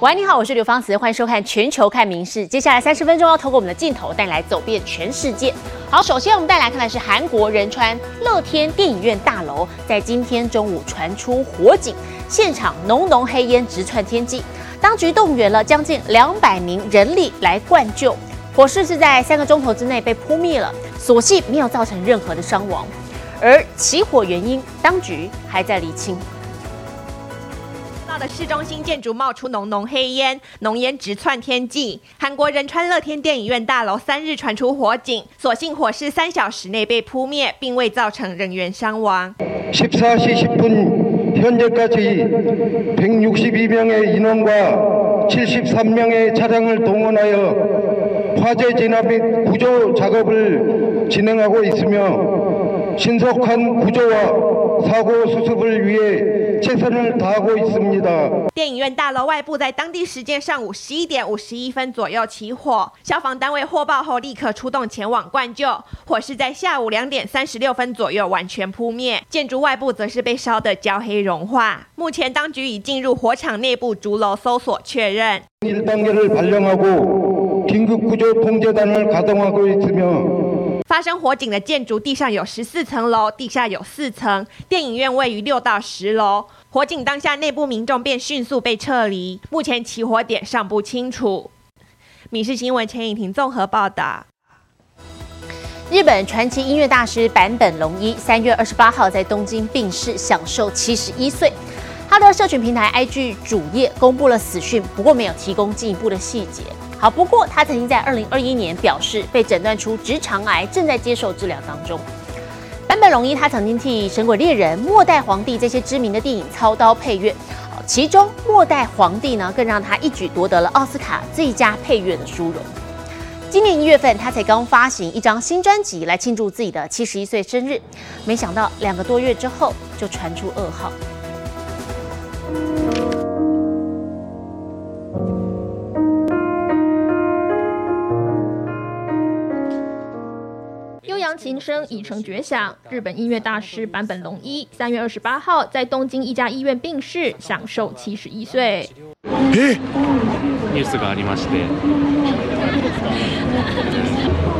喂，你好，我是刘芳慈，欢迎收看《全球看名事》。接下来三十分钟要透过我们的镜头带你来走遍全世界。好，首先我们带来看的是韩国仁川乐天电影院大楼，在今天中午传出火警，现场浓浓黑烟直窜天际，当局动员了将近两百名人力来灌救，火势是在三个钟头之内被扑灭了，所幸没有造成任何的伤亡，而起火原因当局还在厘清。的市中心建筑冒出浓浓黑烟，浓烟直窜天际。韩国仁川乐天电影院大楼三日传出火警，所幸火势三小时内被扑灭，并未造成人员伤亡。十四时十分，현재까지162명의인원과73명의차량을동원하여화재진압및구조작업을진행하고있으며신속한구조와 사고수습을위해电影院大楼外部在当地时间上午十一点五十一分左右起火，消防单位获报后立刻出动前往灌救，火势在下午两点三十六分左右完全扑灭，建筑外部则是被烧得焦黑融化。目前当局已进入火场内部逐楼搜索确认。 发生火警的建筑地上有十四层楼，地下有四层。电影院位于六到十楼。火警当下，内部民众便迅速被撤离。目前起火点尚不清楚。米氏新闻陈颖婷综合报道。日本传奇音乐大师坂本龙一三月二十八号在东京病逝，享受七十一岁。他的社群平台 IG 主页公布了死讯，不过没有提供进一步的细节。好，不过他曾经在二零二一年表示被诊断出直肠癌，正在接受治疗当中。坂本龙一他曾经替《神鬼猎人》《末代皇帝》这些知名的电影操刀配乐，其中《末代皇帝》呢更让他一举夺得了奥斯卡最佳配乐的殊荣。今年一月份，他才刚发行一张新专辑来庆祝自己的七十一岁生日，没想到两个多月之后就传出噩耗。琴声已成绝响。日本音乐大师坂本龙一三月二十八号在东京一家医院病逝，享受七十一岁。え？ニュースがありまして。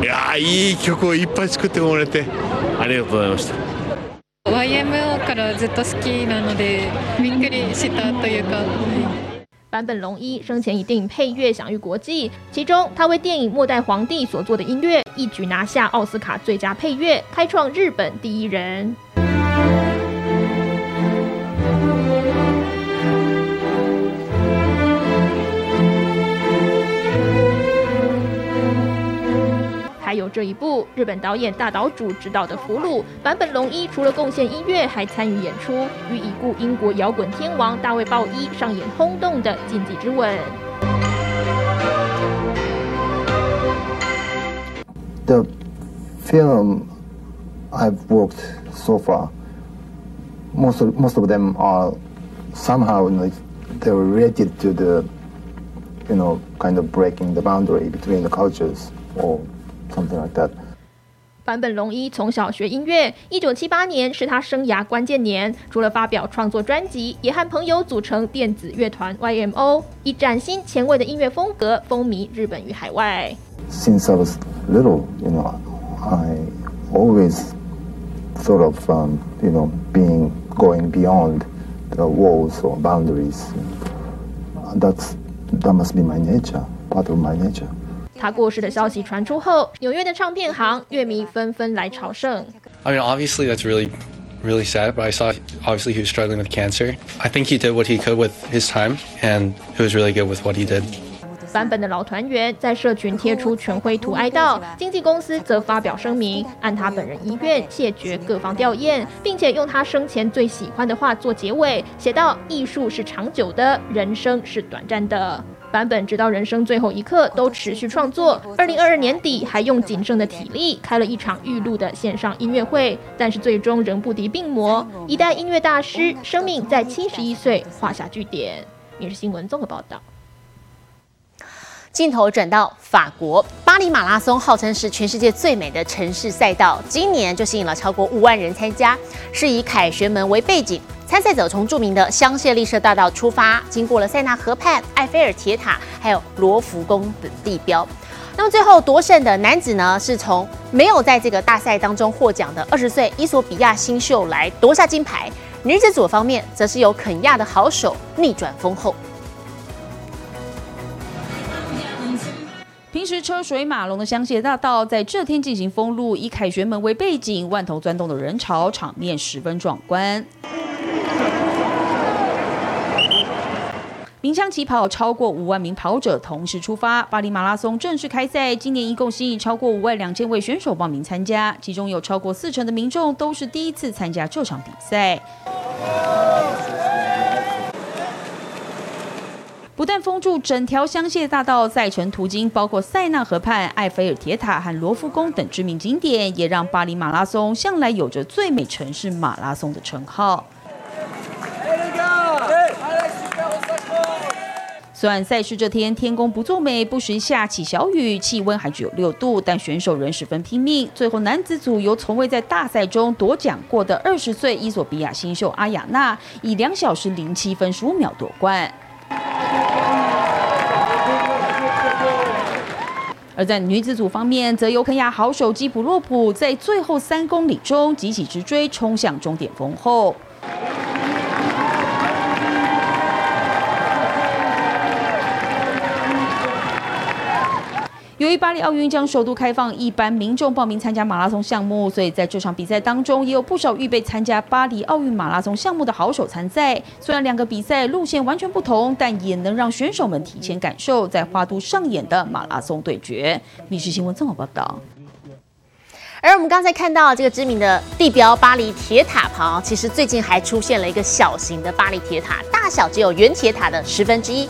いやいい曲をいっぱい作ってもらってありがとうございました。YMO からずっと好きなのでびっくりしたというか。 坂本龙一生前以电影配乐享誉国际，其中他为电影《末代皇帝》所做的音乐，一举拿下奥斯卡最佳配乐，开创日本第一人。还有这一部日本导演大岛主执导的《俘虏》，坂本龙一除了贡献音乐，还参与演出，与已故英国摇滚天王大卫鲍伊上演轰动的禁忌之吻。The film I've worked so far, most of most of them are somehow like they were related to the you know kind of breaking the boundary between the cultures or something like that。坂本龙一从小学音乐，一九七八年是他生涯关键年。除了发表创作专辑，也和朋友组成电子乐团 YMO，以崭新前卫的音乐风格风靡日本与海外。Since I was little, you know, I always thought of, um, you know, being going beyond the walls or boundaries. That's that must be my nature, part of my nature. 他过世的消息传出后，纽约的唱片行乐迷纷纷来朝圣。I mean, obviously that's really, really sad. But I saw obviously he was struggling with cancer. I think he did what he could with his time, and it was really good with what he did. 版本的老团员在社群贴出全灰图哀悼，经纪公司则发表声明，按他本人遗愿谢绝各方吊唁，并且用他生前最喜欢的话做结尾，写道：“艺术是长久的，人生是短暂的。”版本直到人生最后一刻都持续创作。二零二二年底还用仅剩的体力开了一场预录的线上音乐会，但是最终仍不敌病魔。一代音乐大师生命在七十一岁画下句点。也是新闻综合报道。镜头转到法国，巴黎马拉松号称是全世界最美的城市赛道，今年就吸引了超过五万人参加，是以凯旋门为背景。参赛者从著名的香榭丽舍大道出发，经过了塞纳河畔、埃菲尔铁塔，还有罗浮宫等地标。那么最后夺胜的男子呢，是从没有在这个大赛当中获奖的二十岁伊索比亚新秀来夺下金牌。女子组方面，则是由肯亚的好手逆转封后。平时车水马龙的香榭大道，在这天进行封路，以凯旋门为背景，万头钻动的人潮，场面十分壮观。鸣枪起跑，超过五万名跑者同时出发，巴黎马拉松正式开赛。今年一共吸引超过五万两千位选手报名参加，其中有超过四成的民众都是第一次参加这场比赛。不但封住整条香榭大道，赛程途经包括塞纳河畔、埃菲尔铁塔和罗浮宫等知名景点，也让巴黎马拉松向来有着“最美城市马拉松”的称号。虽然赛事这天天公不作美，不时下起小雨，气温还只有六度，但选手仍十分拼命。最后男子组由从未在大赛中夺奖过的二十岁伊索比亚新秀阿雅娜，以两小时零七分十五秒夺冠。而在女子组方面，则由肯亚好手基普洛普在最后三公里中急起直追，冲向终点峰后。由于巴黎奥运将首度开放一般民众报名参加马拉松项目，所以在这场比赛当中，也有不少预备参加巴黎奥运马拉松项目的好手参赛。虽然两个比赛路线完全不同，但也能让选手们提前感受在花都上演的马拉松对决。密室新闻综合报道。而我们刚才看到这个知名的地标巴黎铁塔旁，其实最近还出现了一个小型的巴黎铁塔，大小只有原铁塔的十分之一。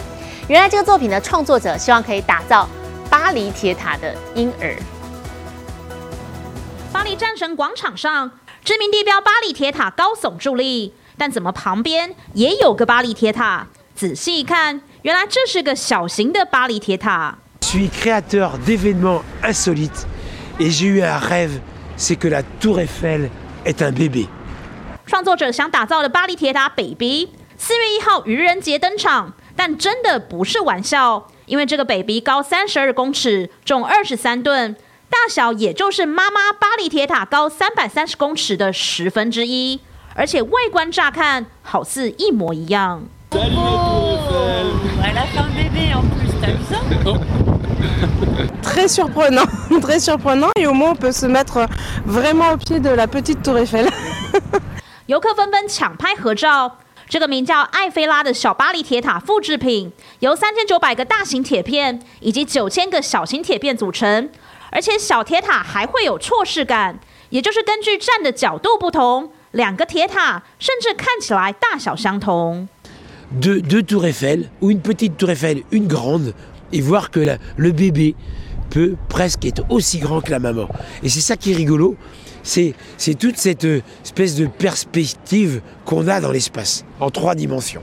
原来这个作品的创作者希望可以打造。巴黎铁塔的婴儿。巴黎战神广场上，知名地标巴黎铁塔高耸伫立，但怎么旁边也有个巴黎铁塔？仔细一看，原来这是个小型的巴黎铁塔。suis créateur d'événements insolites et j'ai eu un rêve, c'est que la Tour Eiffel est un bébé。创作者想打造的巴黎铁塔 baby，四月一号愚人节登场，但真的不是玩笑。因为这个 baby 高三十二公尺，重二十三吨，大小也就是妈妈巴黎铁塔高三百三十公尺的十分之一，而且外观乍看好似一模一样。Très surprenant, très surprenant, et au moins on peut se mettre vraiment au pied de la petite Tour Eiffel。游客纷纷抢拍合照。这个名叫艾菲拉的小巴黎铁塔复制品，由三千九百个大型铁片以及九千个小型铁片组成，而且小铁塔还会有错视感，也就是根据站的角度不同，两个铁塔甚至看起来大小相同。Deux deux tours Eiffel ou une petite tour Eiffel, une grande, et voir que le bébé peut presque être aussi grand que la maman. Et c'est ça qui est rigolo. c'est toute cette espèce de perspective qu'on a dans l'espace en trois dimensions。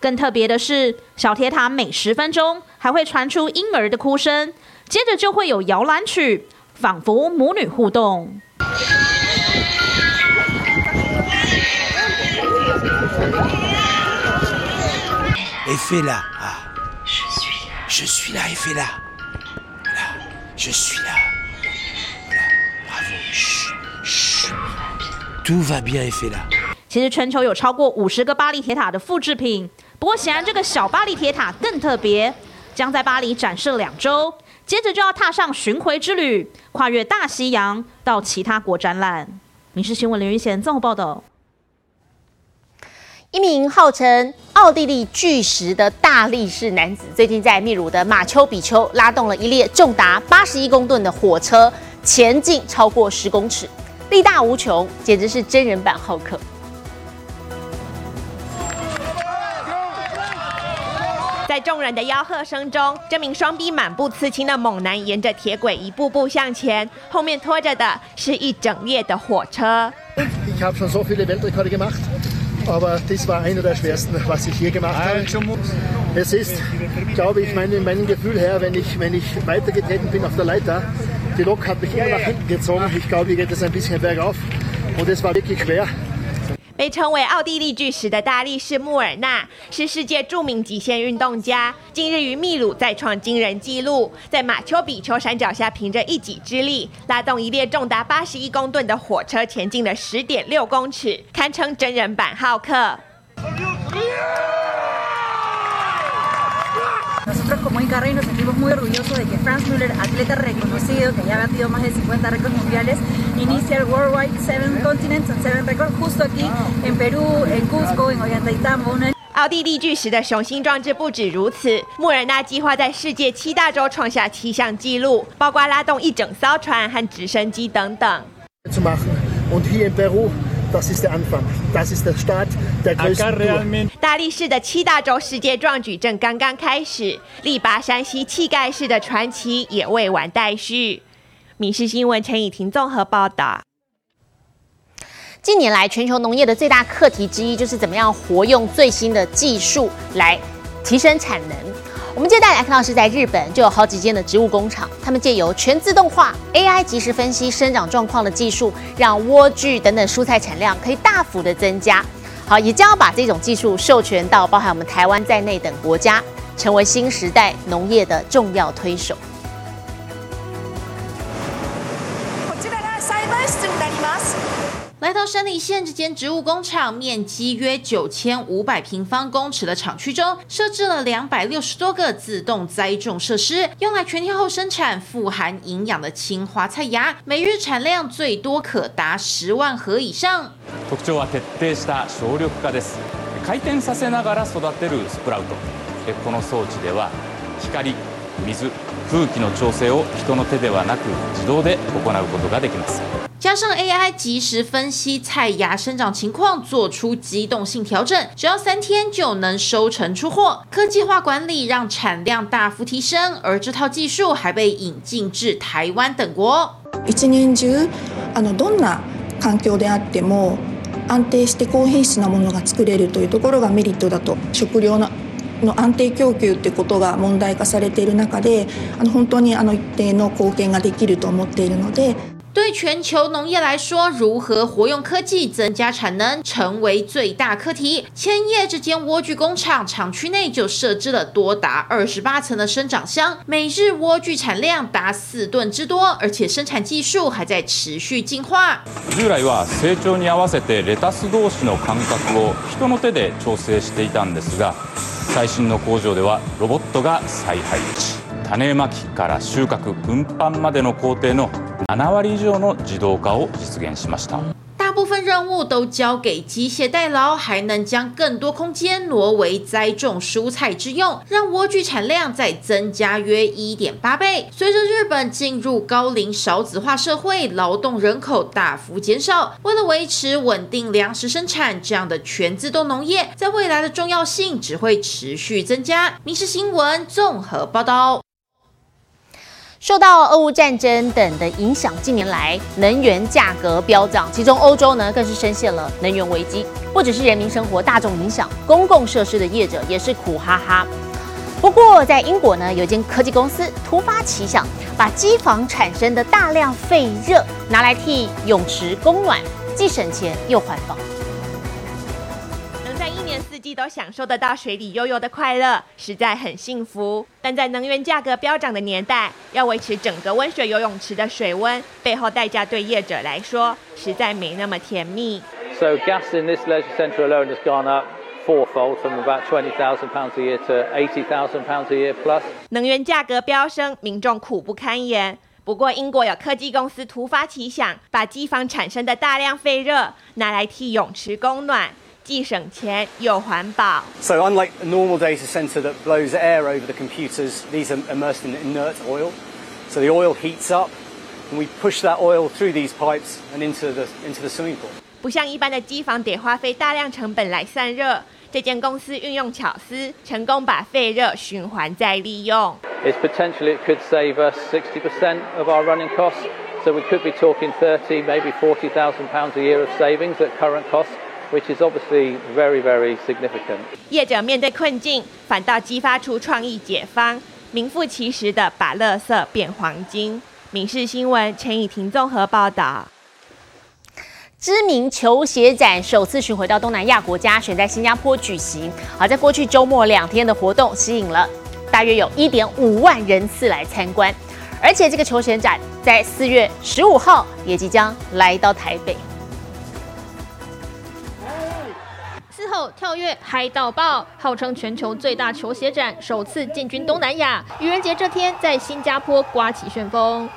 更特别的是，小铁塔每十分钟还会传出婴儿的哭声，接着就会有摇篮曲，仿佛母女互动。Et fait là, je suis là, je suis là, et fait là, là, je suis là. Tout va bien, fait là。其实全球有超过五十个巴黎铁塔的复制品，不过显然这个小巴黎铁塔更特别，将在巴黎展示两周，接着就要踏上巡回之旅，跨越大西洋到其他国展览。民事新闻林云贤综合报道。一名号称奥地利巨石的大力士男子，最近在秘鲁的马丘比丘拉动了一列重达八十一公吨的火车，前进超过十公尺。力大无穷，简直是真人版浩克。在众人的吆喝声中，这名双臂满布刺青的猛男沿着铁轨一步步向前，后面拖着的是一整列的火车。Ich habe schon so viele Weltrekorde gemacht, aber das war einer der schwersten, was ich je gemacht habe. Es ist, glaube ich, mein mein Gefühl her, wenn ich wenn ich weitergetreten bin auf der Leiter. Die Lok hat mich immer nach hinten gezogen. Ich glaube, hier geht es ein bisschen bergauf. Und es war wirklich schwer. 被称为奥地利巨石的大力士穆尔纳是世界著名极限运动家。近日于秘鲁再创惊人纪录，在马丘比丘山脚下，凭着一己之力拉动一列重达八十一公吨的火车前进了十点六公尺，堪称真人版浩克。Nosotros como Incarrey nos sentimos muy orgullosos de que Franz Müller, atleta reconocido que ya ha batido más de 50 récords mundiales, inicia el Worldwide Seven Continents and Seven Records justo aquí en Perú, en Cusco, en Ollantaytambo, una 奥地利巨石的雄心壮志不止如此，穆尔纳计划在世界七大洲创下七项纪录，包括拉动一整艘船和直升机等等。 Zu machen. Und hier in Peru, das ist der Anfang. Das ist der Start der größten 大力士的七大洲世界壮举正刚刚开始，力拔山兮气盖世的传奇也未完待续。民事新闻陈以婷综合报道。近年来，全球农业的最大课题之一就是怎么样活用最新的技术来提升产能。我们接下来看到是在日本就有好几间的植物工厂，他们借由全自动化、AI 及时分析生长状况的技术，让莴苣等等蔬菜产量可以大幅的增加。好，也将要把这种技术授权到包含我们台湾在内等国家，成为新时代农业的重要推手。来到山梨县这间植物工厂，面积约九千五百平方公尺的厂区中，设置了两百六十多个自动栽种设施，用来全天候生产富含营养的青花菜芽，每日产量最多可达十万盒以上。特徴は徹底した省力化です回転させながら育てるスプラウトこの装置では光水空気の調整を人の手ではなく自動で行うことができます 加上 AI 及时分析菜芽生长情况，做出机动性调整，只要三天就能收成出货。科技化管理让产量大幅提升，而这套技术还被引进至台湾等国。一年中あのどんな環境であっても安定して高品質なものが作れるというところがメリットだと食料のの安定供給ってことが問題化されている中であの本当にあの一定の貢献ができると思っているので。 对全球农业来说，如何活用科技增加产能，成为最大课题。千叶这间莴苣工厂厂区内就设置了多达二十八层的生长箱，每日莴苣产量达四吨之多，而且生产技术还在持续进化。従来は成長に合わせてレタス同士の間隔を人の手で調整していたんですが、最新の工場ではロボットが再配置。 種まきから収穫、運搬までの工程の7割以上の自動化を実現しました。大部分任务都交给机械代劳，还能将更多空间挪为栽种蔬菜之用，让莴苣产量再增加约一点八倍。随着日本进入高龄少子化社会，劳动人口大幅减少，为了维持稳定粮食生产，这样的全自动农业在未来的重要性只会持续增加。《民事新闻》综合报道。 受到俄乌战争等的影响，近年来能源价格飙涨，其中欧洲呢更是深陷了能源危机。不只是人民生活大众影响，公共设施的业者也是苦哈哈。不过在英国呢，有一间科技公司突发奇想，把机房产生的大量废热拿来替泳池供暖，既省钱又环保。四季都享受得到水里悠悠的快乐，实在很幸福。但在能源价格飙涨的年代，要维持整个温水游泳池的水温，背后代价对业者来说实在没那么甜蜜。So gas in this leisure centre alone has gone up fourfold from about twenty thousand pounds a year to eighty thousand pounds a year plus. 能源价格飙升，民众苦不堪言。不过，英国有科技公司突发奇想，把机房产生的大量废热拿来替泳池供暖，既省钱又环保。 So unlike a normal data center that blows air over the computers, these are immersed in inert oil. So the oil heats up, and we push that oil through these pipes and into the into the swimming pool. 不像一般的机房得花费大量成本来散热，这间公司运用巧思，成功把废热循环再利用。 It's potentially it could save us 60% of our running costs. So we could be talking 30, maybe 40,000 pounds a year of savings at current cost, Which is obviously very, very significant. 业者面对困境，反倒激发出创意解方，名副其实的把垃圾变黄金。民事新闻陈以婷综合报道。知名球鞋展首次巡回到东南亚国家，选在新加坡举行。好，在过去周末两天的活动，吸引了大约有一点五万人次来参观。而且这个球鞋展在四月十五号也即将来到台北。后跳跃嗨到爆，号称全球最大球鞋展首次进军东南亚。愚人节这天，在新加坡刮起旋风。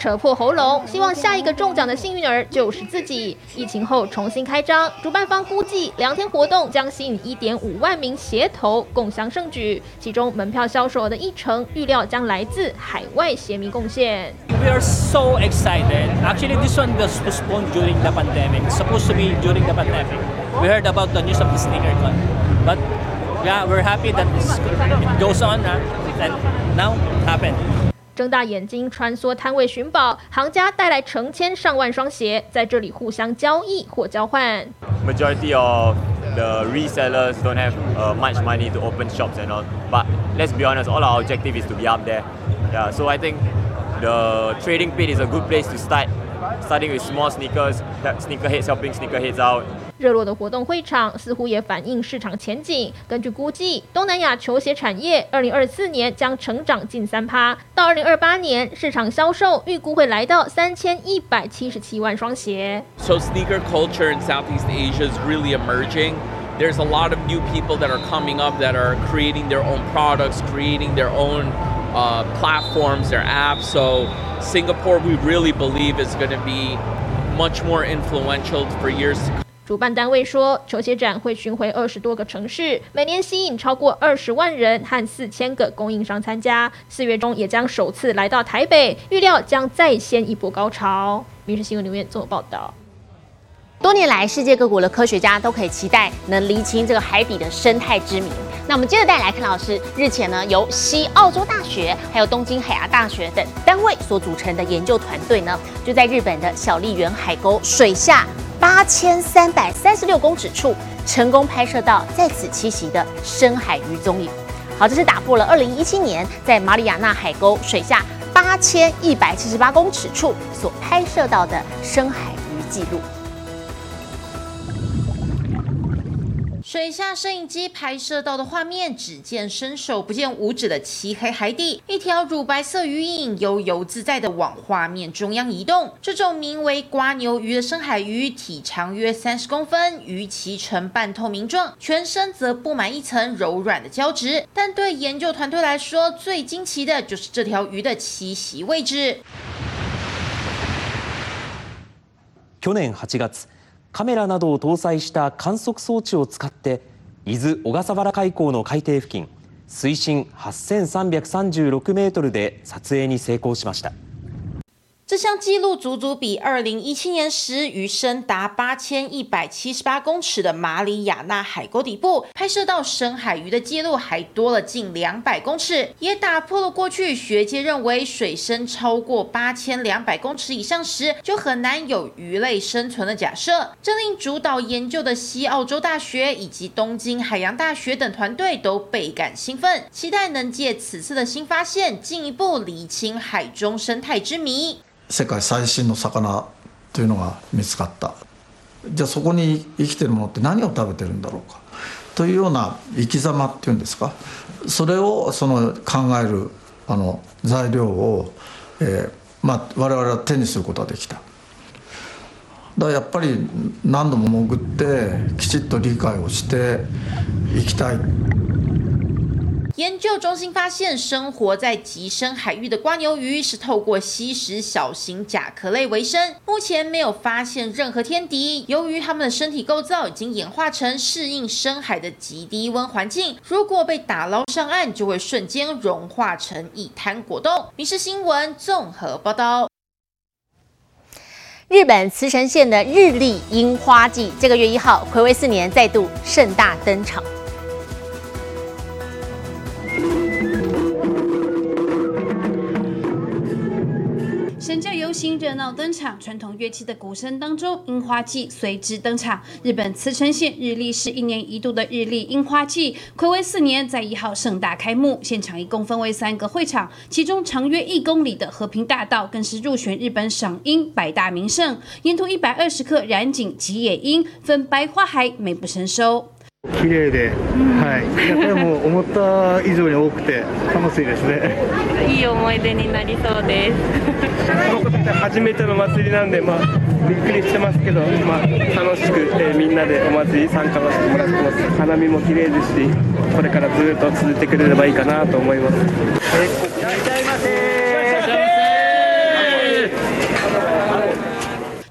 扯破喉咙，希望下一个中奖的幸运儿就是自己。疫情后重新开张，主办方估计两天活动将吸引一点五万名鞋头共襄盛举，其中门票销售额的一成预料将来自海外鞋迷贡献。We are so excited. Actually, this one was postponed during the pandemic. Supposed to be during the pandemic. We heard about the news of the sneaker con, but yeah, we're happy that it goes on, and now happened. 睁大眼睛穿梭摊位寻宝，行家带来成千上万双鞋，在这里互相交易或交换。Majority of the resellers don't have uh, much money to open shops and all. But let's be honest, all our objective is to be up there. Yeah, so I think the trading pit is a good place to start. Starting with small sneakers, sneakerheads helping sneakerheads out. 热络的活动会场似乎也反映市场前景。根据估计，东南亚球鞋产业二零二四年将成长近三趴，到二零二八年市场销售预估会来到三千一百七十七万双鞋。So sneaker culture in Southeast Asia is really emerging. There's a lot of new people that are coming up that are creating their own products, creating their own uh, platforms, their apps. So Singapore, we really believe is going to be much more influential for years to come. 主办单位说，球鞋展会巡回二十多个城市，每年吸引超过二十万人和四千个供应商参加。四月中也将首次来到台北，预料将再掀一波高潮。民事新闻留言做报道。多年来，世界各国的科学家都可以期待能厘清这个海底的生态之谜。那我们接着带来看到的是，日前呢，由西澳洲大学还有东京海洋大学等单位所组成的研究团队呢，就在日本的小笠原海沟水下。八千三百三十六公尺处，成功拍摄到在此栖息的深海鱼踪影。好，这是打破了二零一七年在马里亚纳海沟水下八千一百七十八公尺处所拍摄到的深海鱼记录。水下摄影机拍摄到的画面，只见伸手不见五指的漆黑海底，一条乳白色鱼影悠游自在的往画面中央移动。这种名为瓜牛鱼的深海鱼，体长约三十公分，鱼鳍呈半透明状，全身则布满一层柔软的胶质。但对研究团队来说，最惊奇的就是这条鱼的栖息位置。去年8月。カメラなどを搭載した観測装置を使って伊豆小笠原海溝の海底付近水深8336メートルで撮影に成功しました。这项纪录足足比二零一七年时鱼深达八千一百七十八公尺的马里亚纳海沟底部拍摄到深海鱼的记录还多了近两百公尺，也打破了过去学界认为水深超过八千两百公尺以上时就很难有鱼类生存的假设。这令主导研究的西澳洲大学以及东京海洋大学等团队都倍感兴奋，期待能借此次的新发现进一步厘清海中生态之谜。世界最新の魚というのが見つかったじゃあそこに生きてるものって何を食べてるんだろうかというような生き様っていうんですかそれをその考えるあの材料を、えーまあ、我々は手にすることができた。だからやっぱり何度も潜ってきちっと理解をしていきたい。研究中心发现，生活在极深海域的瓜牛鱼是透过吸食小型甲壳类为生。目前没有发现任何天敌。由于它们的身体构造已经演化成适应深海的极低温环境，如果被打捞上岸，就会瞬间融化成一滩果冻。《民事新闻》综合报道。日本茨城县的日历樱花季，这个月一号，暌违四年再度盛大登场。神社游星热闹登场，传统乐器的鼓声当中，樱花季随之登场。日本茨城县日立市一年一度的日立樱花季，暌违四年，在一号盛大开幕。现场一共分为三个会场，其中长约一公里的和平大道更是入选日本赏樱百大名胜。沿途一百二十棵染井吉野樱，分白花海，美不胜收。綺麗で、はい、やっぱりもう思った以上に多くて楽しいですね。いい思い出になりそうです。僕って初めての祭りなんで、まあびっくりしてますけど、まあ楽しく、えー、みんなでお祭り参加させてもらってます。花見も綺麗ですし、これからずっと続いてくれればいいかなと思います。えー、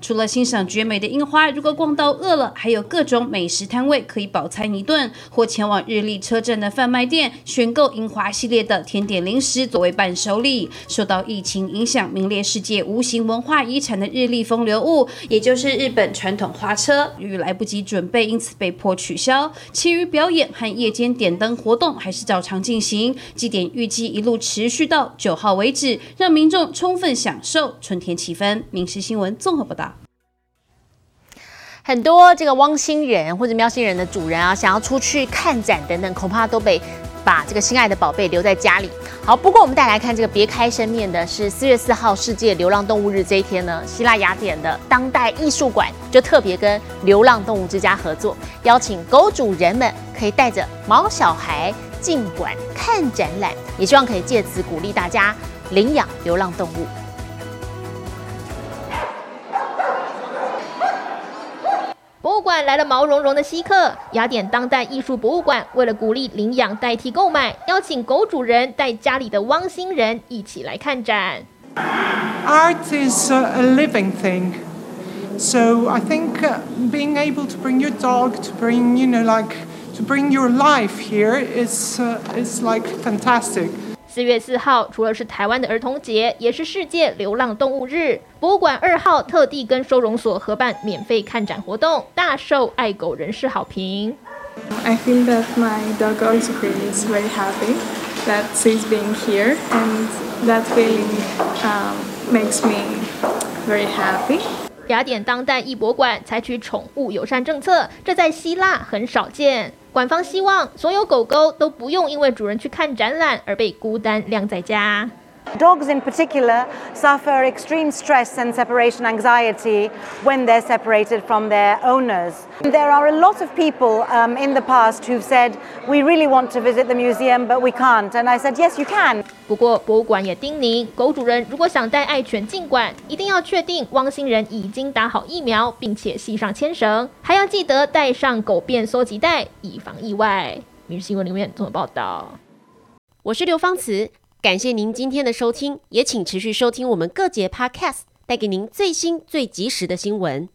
除了欣赏绝美的樱花，如果逛到饿了，还有各种美食摊位可以饱餐一顿；或前往日立车站的贩卖店选购樱花系列的甜点零食作为伴手礼。受到疫情影响，名列世界无形文化遗产的日立风流物，也就是日本传统花车，由于来不及准备，因此被迫取消。其余表演和夜间点灯活动还是照常进行。祭典预计一路持续到九号为止，让民众充分享受春天气氛。民事新闻综合报道。很多这个汪星人或者喵星人的主人啊，想要出去看展等等，恐怕都被把这个心爱的宝贝留在家里。好，不过我们带来看这个别开生面的是四月四号世界流浪动物日这一天呢，希腊雅典的当代艺术馆就特别跟流浪动物之家合作，邀请狗主人们可以带着毛小孩进馆看展览，也希望可以借此鼓励大家领养流浪动物。博物馆来了毛茸茸的稀客，雅典当代艺术博物馆为了鼓励领养代替购买，邀请狗主人带家里的汪星人一起来看展。Art is a living thing, so I think being able to bring your dog, to bring you know like to bring your life here is is like fantastic. 四月四号，除了是台湾的儿童节，也是世界流浪动物日。博物馆二号特地跟收容所合办免费看展活动，大受爱狗人士好评。I feel that my dog also is very happy that she's being here, and that feeling um, makes me very happy. 雅典当代艺博馆采取宠物友善政策，这在希腊很少见。馆方希望所有狗狗都不用因为主人去看展览而被孤单晾在家。Dogs in particular suffer extreme stress and separation anxiety when they're separated from their owners. There are a lot of people um, in the past who've said, We really want to visit the museum, but we can't. And I said, Yes, you can. 不过，博物馆也叮咛，狗主人如果想带爱犬进馆，一定要确定汪星人已经打好疫苗，并且系上牵绳，还要记得带上狗便收集袋，以防意外。民事新闻里面综合报道。我是刘芳慈。 感谢您今天的收听，也请持续收听我们各节 Podcast，带给您最新最及时的新闻。